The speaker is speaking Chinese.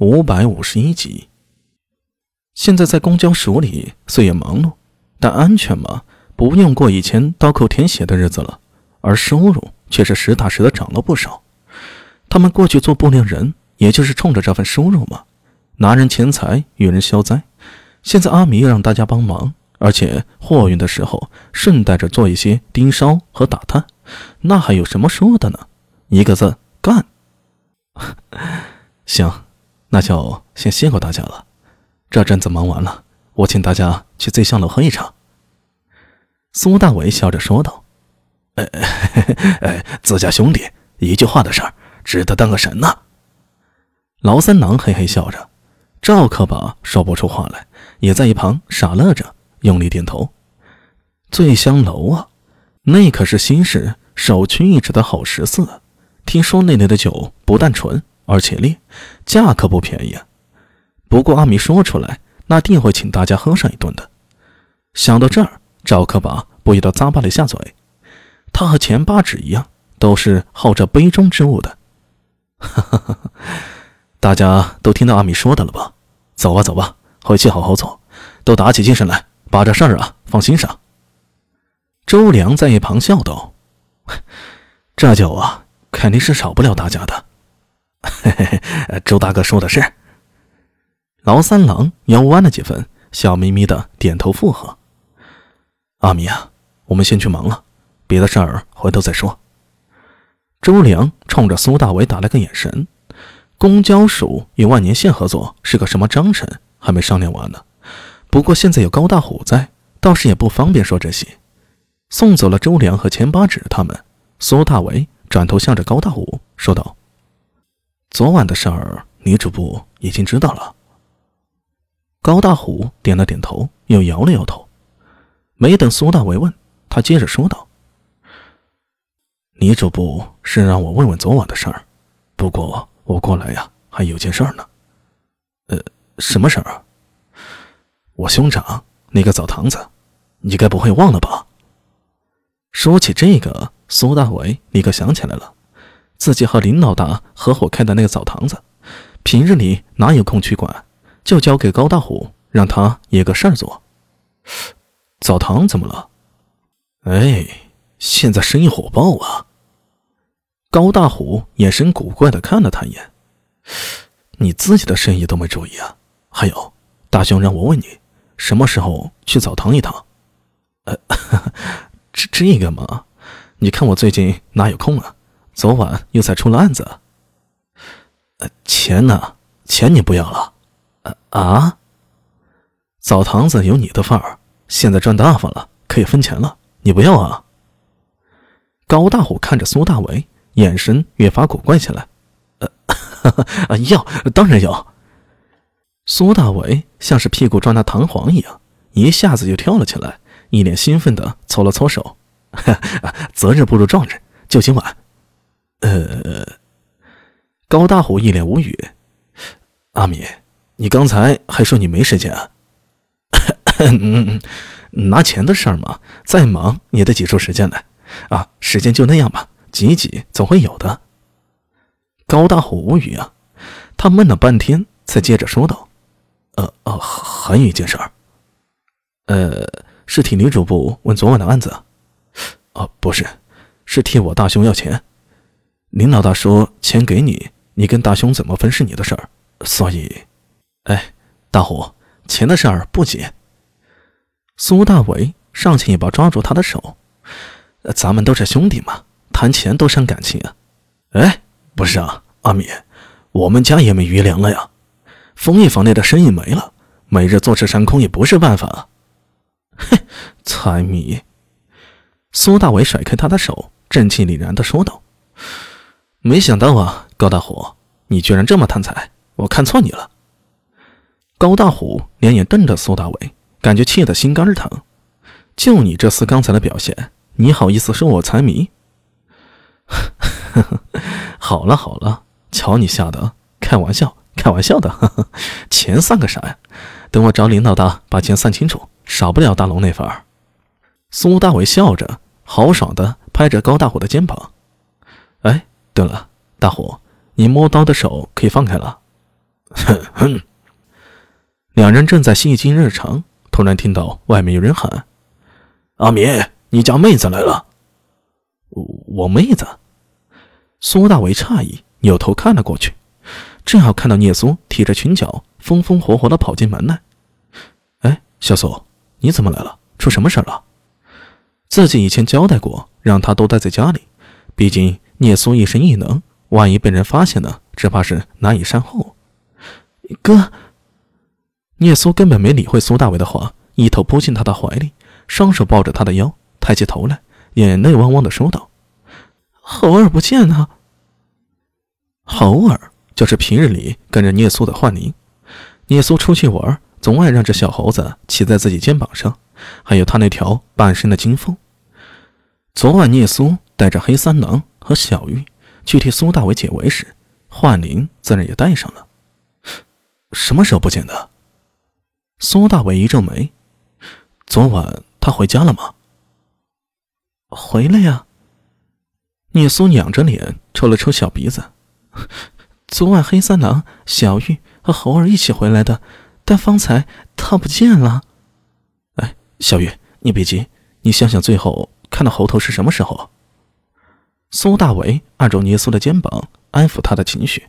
五百五十一集。现在在公交署里虽然忙碌，但安全嘛，不用过以前刀口舔血的日子了，而收入却是实打实的涨了不少。他们过去做不良人，也就是冲着这份收入嘛，拿人钱财与人消灾。现在阿米又让大家帮忙，而且货运的时候顺带着做一些盯梢和打探，那还有什么说的呢？一个字干。行，那就先谢过大家了。这阵子忙完了，我请大家去醉香楼喝一场。苏大伟笑着说道：“哎哎，自家兄弟一句话的事儿，值得当个神呐。”老三郎嘿嘿笑着，赵可把说不出话来，也在一旁傻乐着，用力点头。醉香楼啊，那可是新市首屈一指的好食肆。听说那里的酒不但纯，而且烈，价可不便宜啊。不过阿米说出来，那定会请大家喝上一顿的。想到这儿，赵可把不由得咂巴了一下嘴。他和钱八指一样，都是好这杯中之物的。哈哈哈！大家都听到阿米说的了吧？走吧，走吧，回去好好做，都打起精神来，把这事儿啊放心上。周良在一旁笑道：“ 这酒啊，肯定是少不了大家的。”嘿嘿，周大哥说的是。老三郎腰弯了几分，笑眯眯的点头附和。阿米啊，我们先去忙了，别的事儿回头再说。周良冲着苏大伟打了个眼神。公交署与万年县合作是个什么章程，还没商量完呢。不过现在有高大虎在，倒是也不方便说这些。送走了周良和钱八指他们，苏大伟转头向着高大虎说道：“昨晚的事儿，女主部已经知道了。”高大虎点了点头，又摇了摇头。没等苏大伟问，他接着说道：“女主部是让我问问昨晚的事儿，不过我过来呀，还有件事儿呢。呃，什么事儿？我兄长那个澡堂子，你该不会忘了吧？”说起这个，苏大伟立刻想起来了，自己和林老大合伙开的那个澡堂子，平日里哪有空去管？就交给高大虎，让他也个事儿做。澡堂怎么了？哎，现在生意火爆啊！高大虎眼神古怪的看了他一眼。你自己的生意都没注意啊？还有，大兄让我问你，什么时候去澡堂一趟？呃，这这个嘛，你看我最近哪有空啊？昨晚又才出了案子。钱呢？钱你不要了？啊！澡堂子有你的份儿，现在赚大发了，可以分钱了，你不要啊？高大虎看着苏大伟，眼神越发古怪起来。呃，要，当然要。苏大伟像是屁股撞到弹簧一样，一下子就跳了起来，一脸兴奋的搓了搓手。择日不如撞日，就今晚。呃，高大虎一脸无语。阿米。你刚才还说你没时间啊？拿钱的事儿嘛，再忙也得挤出时间来啊！时间就那样吧，挤一挤总会有的。高大虎无语啊，他闷了半天，才接着说道：“呃哦，还有一件事儿，呃，是替女主播问昨晚的案子。哦，不是，是替我大兄要钱。林老大说钱给你，你跟大兄怎么分是你的事儿，所以。”哎，大虎，钱的事儿不急。苏大伟上前一把抓住他的手，咱们都是兄弟嘛，谈钱多伤感情啊。哎，不是啊，阿米，我们家也没余粮了呀，枫叶坊内的生意没了，每日坐吃山空也不是办法啊。哼，财迷。苏大伟甩开他的手，正气凛然地说道：“没想到啊，高大虎，你居然这么贪财，我看错你了。”高大虎连眼瞪着苏大伟，感觉气得心肝疼。就你这厮刚才的表现，你好意思说我财迷？好了好了，瞧你吓的，开玩笑，开玩笑的。钱算个啥呀？等我找林老大把钱算清楚，少不了大龙那份儿。苏大伟笑着，豪爽的拍着高大虎的肩膀。哎，对了，大虎，你摸刀的手可以放开了。哼 哼。两人正在戏精日常，突然听到外面有人喊：“阿米，你家妹子来了。”我我妹子。苏大伟诧异，扭头看了过去，正好看到聂苏提着裙角，风风火火的跑进门来。哎，小苏，你怎么来了？出什么事了？自己以前交代过，让他多待在家里，毕竟聂苏一身异能，万一被人发现了，只怕是难以善后。哥，聂苏根本没理会苏大伟的话，一头扑进他的怀里，双手抱着他的腰，抬起头来，眼泪汪汪的说道。猴儿不见了。猴儿就是平日里跟着聂苏的幻灵。聂苏出去玩，总爱让这小猴子骑在自己肩膀上，还有他那条半身的金凤。昨晚聂苏带着黑三郎和小玉去替苏大伟解围时，幻灵自然也带上了。什么时候不见的？苏大伟一皱眉。昨晚他回家了吗？回来呀。聂苏仰着脸，抽了抽小鼻子。昨晚黑三郎、小玉和猴儿一起回来的，但方才他不见了。哎，小玉，你别急，你想想最后看到猴头是什么时候？苏大伟按住尼苏的肩膀，安抚他的情绪。